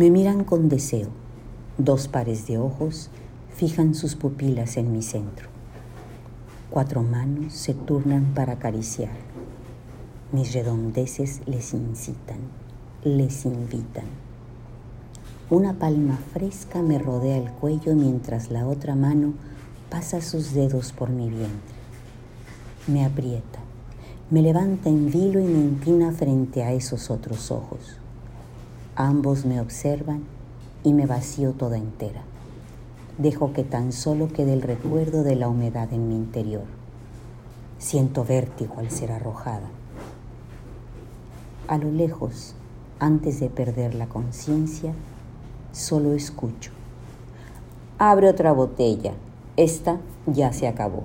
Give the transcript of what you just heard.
Me miran con deseo. Dos pares de ojos fijan sus pupilas en mi centro. Cuatro manos se turnan para acariciar. Mis redondeces les incitan, les invitan. Una palma fresca me rodea el cuello mientras la otra mano pasa sus dedos por mi vientre. Me aprieta, me levanta en vilo y me inclina frente a esos otros ojos. Ambos me observan y me vacío toda entera. Dejo que tan solo quede el recuerdo de la humedad en mi interior. Siento vértigo al ser arrojada. A lo lejos, antes de perder la conciencia, solo escucho. Abre otra botella. Esta ya se acabó.